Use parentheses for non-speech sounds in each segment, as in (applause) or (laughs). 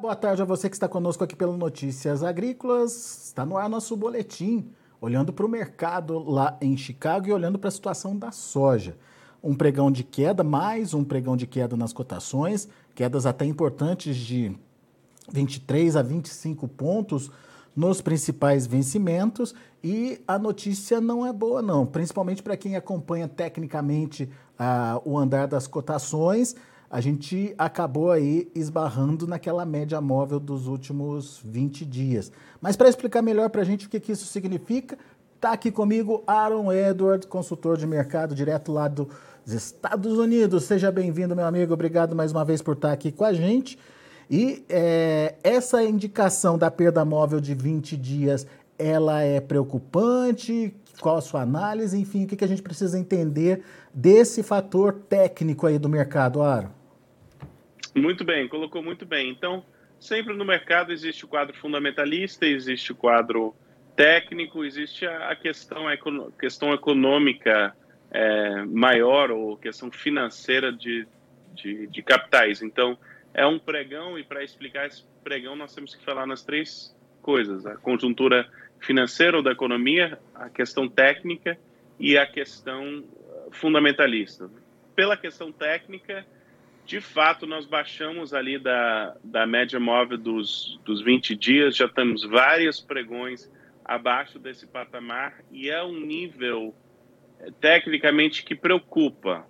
Boa tarde a você que está conosco aqui pelo Notícias Agrícolas. Está no ar nosso boletim, olhando para o mercado lá em Chicago e olhando para a situação da soja. Um pregão de queda, mais um pregão de queda nas cotações, quedas até importantes de 23 a 25 pontos nos principais vencimentos e a notícia não é boa não, principalmente para quem acompanha tecnicamente uh, o andar das cotações a gente acabou aí esbarrando naquela média móvel dos últimos 20 dias. Mas para explicar melhor para a gente o que, que isso significa, está aqui comigo Aaron Edward, consultor de mercado direto lá dos Estados Unidos. Seja bem-vindo, meu amigo. Obrigado mais uma vez por estar aqui com a gente. E é, essa indicação da perda móvel de 20 dias, ela é preocupante? Qual a sua análise? Enfim, o que, que a gente precisa entender desse fator técnico aí do mercado, Aaron? Muito bem, colocou muito bem. Então, sempre no mercado existe o quadro fundamentalista, existe o quadro técnico, existe a questão, a questão econômica é, maior ou questão financeira de, de, de, capitais. Então, é um pregão e para explicar esse pregão nós temos que falar nas três coisas: a conjuntura financeira ou da economia, a questão técnica e a questão fundamentalista. Pela questão técnica, de fato, nós baixamos ali da, da média móvel dos, dos 20 dias, já temos vários pregões abaixo desse patamar e é um nível eh, tecnicamente que preocupa.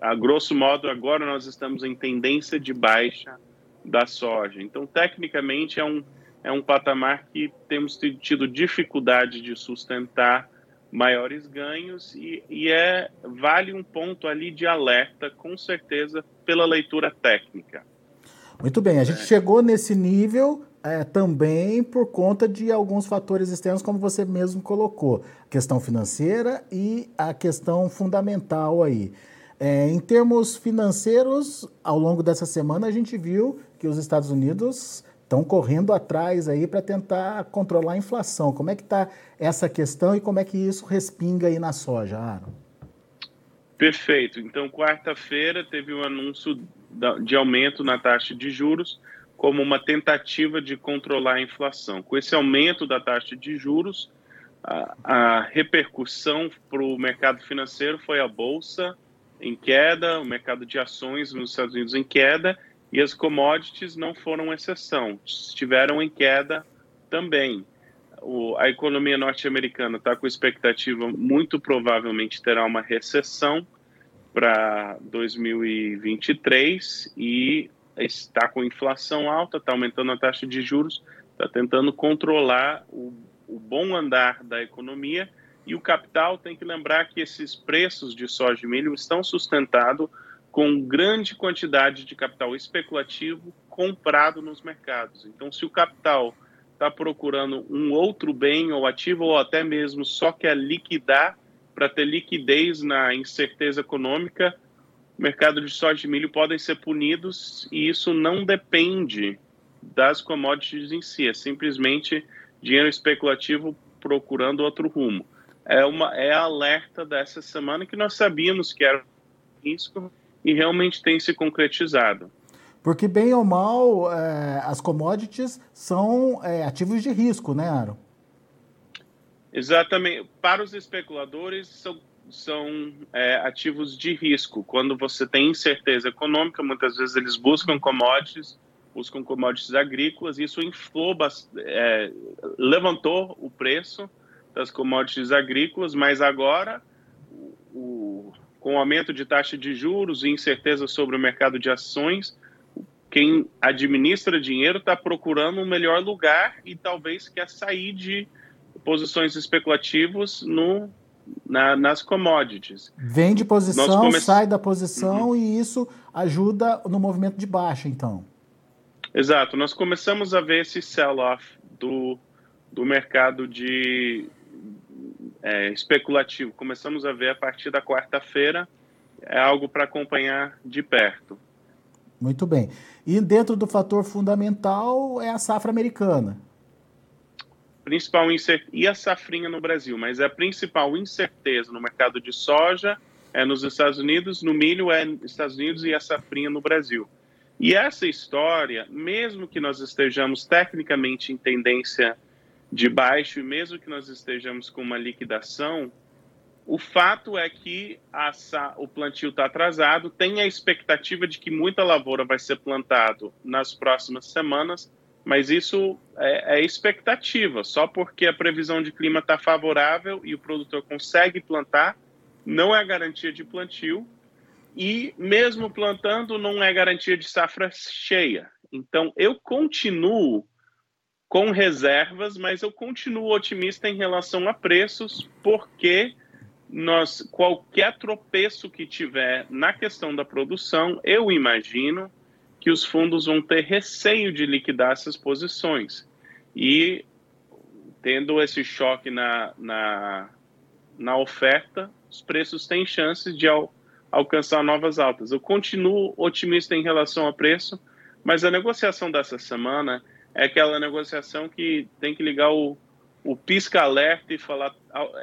A grosso modo, agora nós estamos em tendência de baixa da soja. Então, tecnicamente, é um, é um patamar que temos tido dificuldade de sustentar maiores ganhos e, e, é vale um ponto ali de alerta, com certeza, pela leitura técnica. Muito bem, a gente é. chegou nesse nível é, também por conta de alguns fatores externos, como você mesmo colocou, questão financeira e a questão fundamental aí. É, em termos financeiros, ao longo dessa semana a gente viu que os Estados Unidos estão correndo atrás aí para tentar controlar a inflação. Como é que está essa questão e como é que isso respinga aí na soja, Aaron? Perfeito. Então, quarta-feira teve um anúncio de aumento na taxa de juros como uma tentativa de controlar a inflação. Com esse aumento da taxa de juros, a, a repercussão para o mercado financeiro foi a bolsa em queda, o mercado de ações nos Estados Unidos em queda e as commodities não foram exceção, estiveram em queda também. O, a economia norte-americana está com expectativa, muito provavelmente terá uma recessão para 2023 e está com inflação alta, está aumentando a taxa de juros, está tentando controlar o, o bom andar da economia e o capital tem que lembrar que esses preços de soja e milho estão sustentados com grande quantidade de capital especulativo comprado nos mercados. Então, se o capital está procurando um outro bem ou ativo, ou até mesmo só quer liquidar para ter liquidez na incerteza econômica, o mercado de soja e milho podem ser punidos e isso não depende das commodities em si, é simplesmente dinheiro especulativo procurando outro rumo. É uma é alerta dessa semana que nós sabíamos que era risco e realmente tem se concretizado. Porque, bem ou mal, é, as commodities são é, ativos de risco, né, Aaron? Exatamente. Para os especuladores, são, são é, ativos de risco. Quando você tem incerteza econômica, muitas vezes eles buscam commodities, buscam commodities agrícolas, isso inflou, é, levantou o preço das commodities agrícolas, mas agora o, com o aumento de taxa de juros e incerteza sobre o mercado de ações, quem administra dinheiro está procurando um melhor lugar e talvez quer sair de posições especulativas no, na, nas commodities. Vende posição, come... sai da posição uhum. e isso ajuda no movimento de baixa, então. Exato. Nós começamos a ver esse sell-off do, do mercado de, é, especulativo. Começamos a ver a partir da quarta-feira. É algo para acompanhar de perto. Muito bem. E dentro do fator fundamental é a safra americana. Principal incer... e a safrinha no Brasil, mas a principal incerteza no mercado de soja é nos Estados Unidos, no milho é nos Estados Unidos e a safrinha no Brasil. E essa história, mesmo que nós estejamos tecnicamente em tendência de baixo e mesmo que nós estejamos com uma liquidação, o fato é que a, o plantio está atrasado, tem a expectativa de que muita lavoura vai ser plantado nas próximas semanas, mas isso é, é expectativa, só porque a previsão de clima está favorável e o produtor consegue plantar, não é garantia de plantio, e mesmo plantando, não é garantia de safra cheia. Então, eu continuo com reservas, mas eu continuo otimista em relação a preços, porque nós qualquer tropeço que tiver na questão da produção, eu imagino que os fundos vão ter receio de liquidar essas posições. E tendo esse choque na, na, na oferta, os preços têm chances de al, alcançar novas altas. Eu continuo otimista em relação ao preço, mas a negociação dessa semana é aquela negociação que tem que ligar o, o pisca-alerta e falar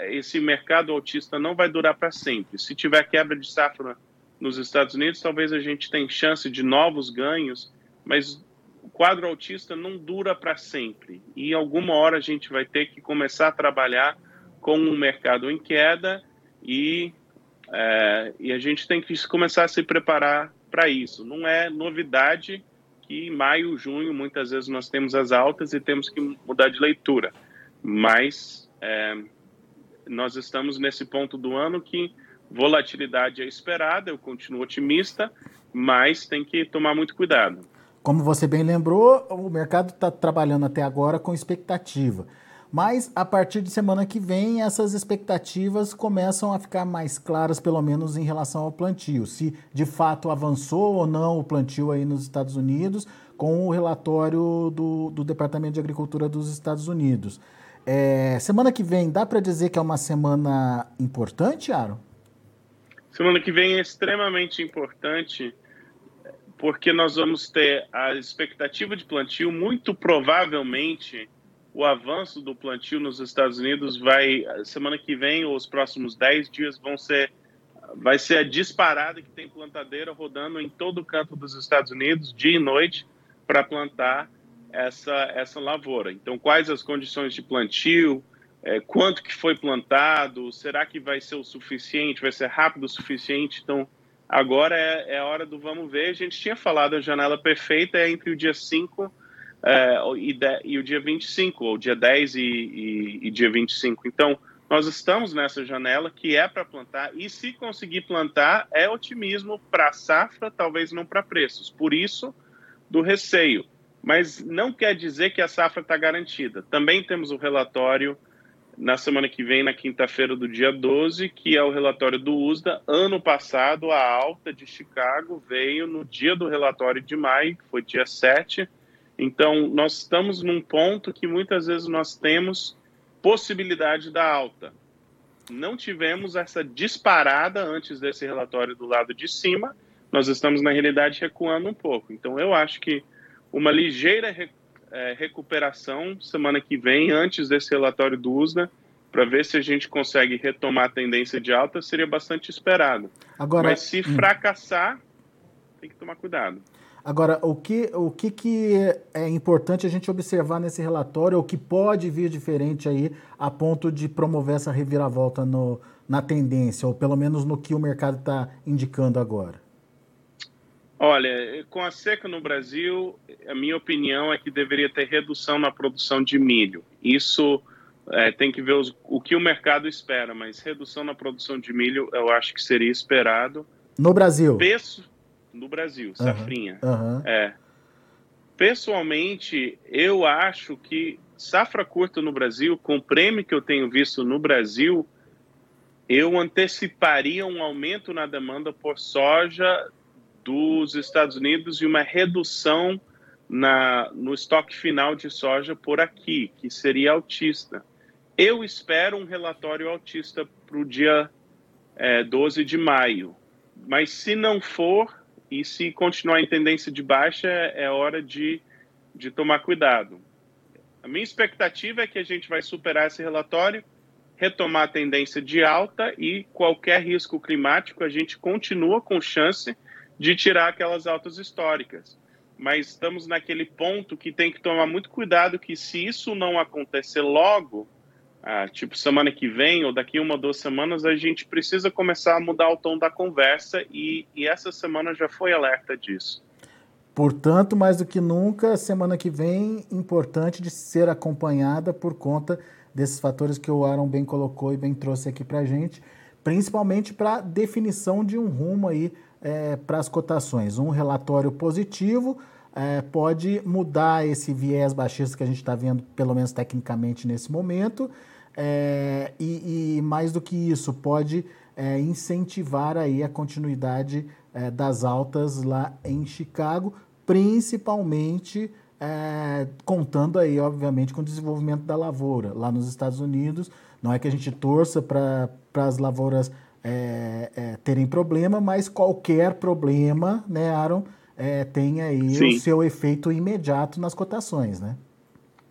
esse mercado autista não vai durar para sempre. Se tiver quebra de safra nos Estados Unidos, talvez a gente tenha chance de novos ganhos, mas o quadro autista não dura para sempre. E alguma hora a gente vai ter que começar a trabalhar com um mercado em queda e, é, e a gente tem que começar a se preparar para isso. Não é novidade que em maio, junho, muitas vezes nós temos as altas e temos que mudar de leitura. Mas é, nós estamos nesse ponto do ano que volatilidade é esperada, eu continuo otimista, mas tem que tomar muito cuidado. Como você bem lembrou, o mercado está trabalhando até agora com expectativa. Mas a partir de semana que vem, essas expectativas começam a ficar mais claras, pelo menos em relação ao plantio. Se de fato avançou ou não o plantio aí nos Estados Unidos, com o relatório do, do Departamento de Agricultura dos Estados Unidos. É, semana que vem, dá para dizer que é uma semana importante, Aaron? Semana que vem é extremamente importante porque nós vamos ter a expectativa de plantio, muito provavelmente o avanço do plantio nos Estados Unidos vai, semana que vem, ou os próximos 10 dias, vão ser, vai ser a disparada que tem plantadeira rodando em todo o canto dos Estados Unidos, dia e noite, para plantar essa, essa lavoura. Então, quais as condições de plantio, é, quanto que foi plantado, será que vai ser o suficiente, vai ser rápido o suficiente? Então, agora é, é a hora do vamos ver. A gente tinha falado a janela perfeita é entre o dia 5 é, e, de, e, o dia 25, ou dia 10 e, e, e dia 25. Então, nós estamos nessa janela que é para plantar, e se conseguir plantar, é otimismo para safra, talvez não para preços. Por isso, do receio. Mas não quer dizer que a safra está garantida. Também temos o relatório na semana que vem, na quinta-feira do dia 12, que é o relatório do USDA. Ano passado, a alta de Chicago veio no dia do relatório de maio, que foi dia 7. Então, nós estamos num ponto que muitas vezes nós temos possibilidade da alta. Não tivemos essa disparada antes desse relatório do lado de cima, nós estamos, na realidade, recuando um pouco. Então, eu acho que uma ligeira é, recuperação semana que vem, antes desse relatório do USDA, para ver se a gente consegue retomar a tendência de alta, seria bastante esperado. Agora, Mas se hum. fracassar, tem que tomar cuidado. Agora, o que, o que, que é importante a gente observar nesse relatório, o que pode vir diferente aí a ponto de promover essa reviravolta no, na tendência, ou pelo menos no que o mercado está indicando agora? Olha, com a seca no Brasil, a minha opinião é que deveria ter redução na produção de milho. Isso é, tem que ver os, o que o mercado espera, mas redução na produção de milho eu acho que seria esperado. No Brasil? Peço, no Brasil, uhum, safrinha. Uhum. É. Pessoalmente, eu acho que safra curta no Brasil, com o prêmio que eu tenho visto no Brasil, eu anteciparia um aumento na demanda por soja dos Estados Unidos e uma redução na, no estoque final de soja por aqui, que seria altista. Eu espero um relatório altista para o dia é, 12 de maio, mas se não for e se continuar em tendência de baixa, é hora de, de tomar cuidado. A minha expectativa é que a gente vai superar esse relatório, retomar a tendência de alta e qualquer risco climático a gente continua com chance de tirar aquelas altas históricas. mas estamos naquele ponto que tem que tomar muito cuidado que se isso não acontecer logo, ah, tipo semana que vem ou daqui uma ou duas semanas, a gente precisa começar a mudar o tom da conversa e, e essa semana já foi alerta disso. Portanto, mais do que nunca, semana que vem, importante de ser acompanhada por conta desses fatores que o Aaron bem colocou e bem trouxe aqui para gente, principalmente para definição de um rumo aí é, para as cotações. Um relatório positivo é, pode mudar esse viés baixista que a gente está vendo, pelo menos tecnicamente nesse momento, é, e, e, mais do que isso, pode é, incentivar aí a continuidade é, das altas lá em Chicago, principalmente é, contando aí, obviamente, com o desenvolvimento da lavoura lá nos Estados Unidos. Não é que a gente torça para as lavouras é, é, terem problema, mas qualquer problema, né, Aaron, é, tem aí Sim. o seu efeito imediato nas cotações, né?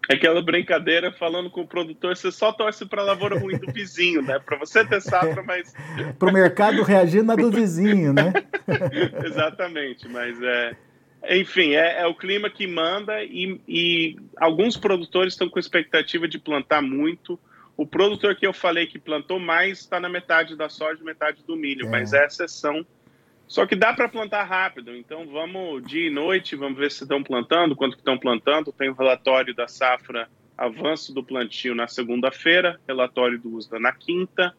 Aquela brincadeira falando com o produtor, você só torce para a lavoura ruim do vizinho, né? Para você ter safra, mas. (laughs) para o mercado reagir na do vizinho, né? (laughs) Exatamente, mas é. Enfim, é, é, o clima que manda e, e alguns produtores estão com expectativa de plantar muito. O produtor que eu falei que plantou mais está na metade da soja, metade do milho, é. mas é exceção. Só que dá para plantar rápido, então vamos dia e noite, vamos ver se estão plantando, quanto que estão plantando. Tem o relatório da safra avanço do plantio na segunda-feira, relatório do USDA na quinta.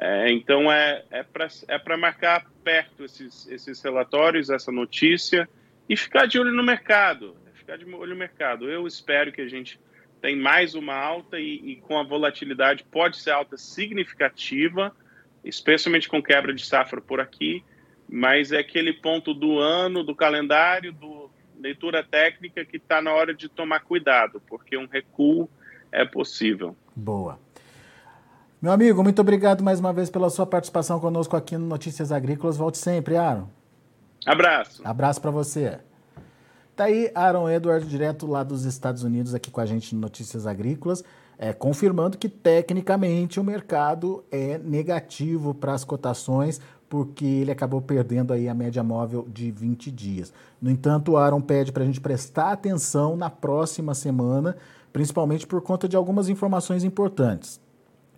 É, então é, é para é marcar perto esses, esses relatórios, essa notícia e ficar de olho no mercado. Ficar de olho no mercado. Eu espero que a gente tenha mais uma alta e, e com a volatilidade pode ser alta significativa, especialmente com quebra de safra por aqui, mas é aquele ponto do ano, do calendário, do leitura técnica que está na hora de tomar cuidado, porque um recuo é possível. Boa. Meu amigo, muito obrigado mais uma vez pela sua participação conosco aqui no Notícias Agrícolas. Volte sempre, Aaron. Abraço. Abraço para você. Tá aí Aaron Edward, direto lá dos Estados Unidos, aqui com a gente no Notícias Agrícolas, é, confirmando que tecnicamente o mercado é negativo para as cotações, porque ele acabou perdendo aí a média móvel de 20 dias. No entanto, o Aaron pede para a gente prestar atenção na próxima semana, principalmente por conta de algumas informações importantes.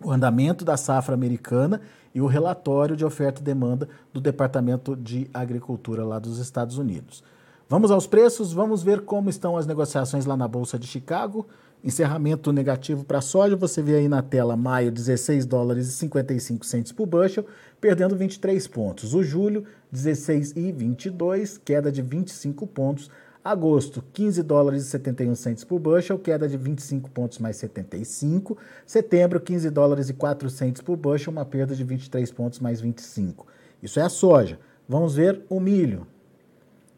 O andamento da safra americana e o relatório de oferta e demanda do Departamento de Agricultura lá dos Estados Unidos. Vamos aos preços, vamos ver como estão as negociações lá na Bolsa de Chicago. Encerramento negativo para a soja, você vê aí na tela maio 16 dólares e 55 centos por bushel, perdendo 23 pontos. O julho 16 e 22, queda de 25 pontos. Agosto, 15 dólares e 71 centos por bushel, queda de 25 pontos mais 75. Setembro, 15 dólares e 4 centos por bushel, uma perda de 23 pontos mais 25. Isso é a soja. Vamos ver o milho.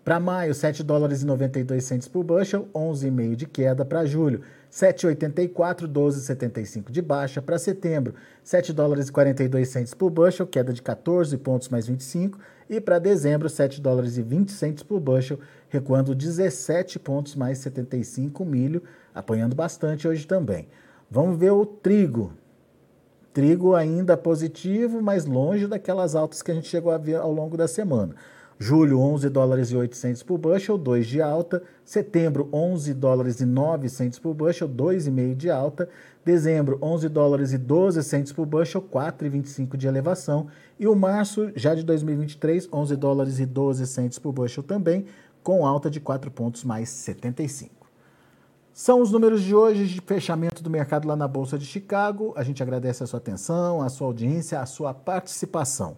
Para maio, 7 dólares e 92 centos por bushel, 11,5 de queda. Para julho, 7,84, 12,75 de baixa. Para setembro, 7 dólares e 42 centos por bushel, queda de 14 pontos mais 25. E para dezembro, 7 dólares e 20 centos por bushel, recuando 17 pontos mais 75 milho, apanhando bastante hoje também. Vamos ver o trigo. Trigo ainda positivo, mas longe daquelas altas que a gente chegou a ver ao longo da semana. Julho, 11 dólares e 800 por bushel, 2 de alta. Setembro, 11 dólares e 900 por bushel, 2,5 de alta. Dezembro, 11 dólares e 12 centos por bushel, 4,25 de elevação. E o março, já de 2023, 11 dólares e 12 centos por bushel também, com alta de 4 pontos mais 75. São os números de hoje de fechamento do mercado lá na Bolsa de Chicago. A gente agradece a sua atenção, a sua audiência, a sua participação.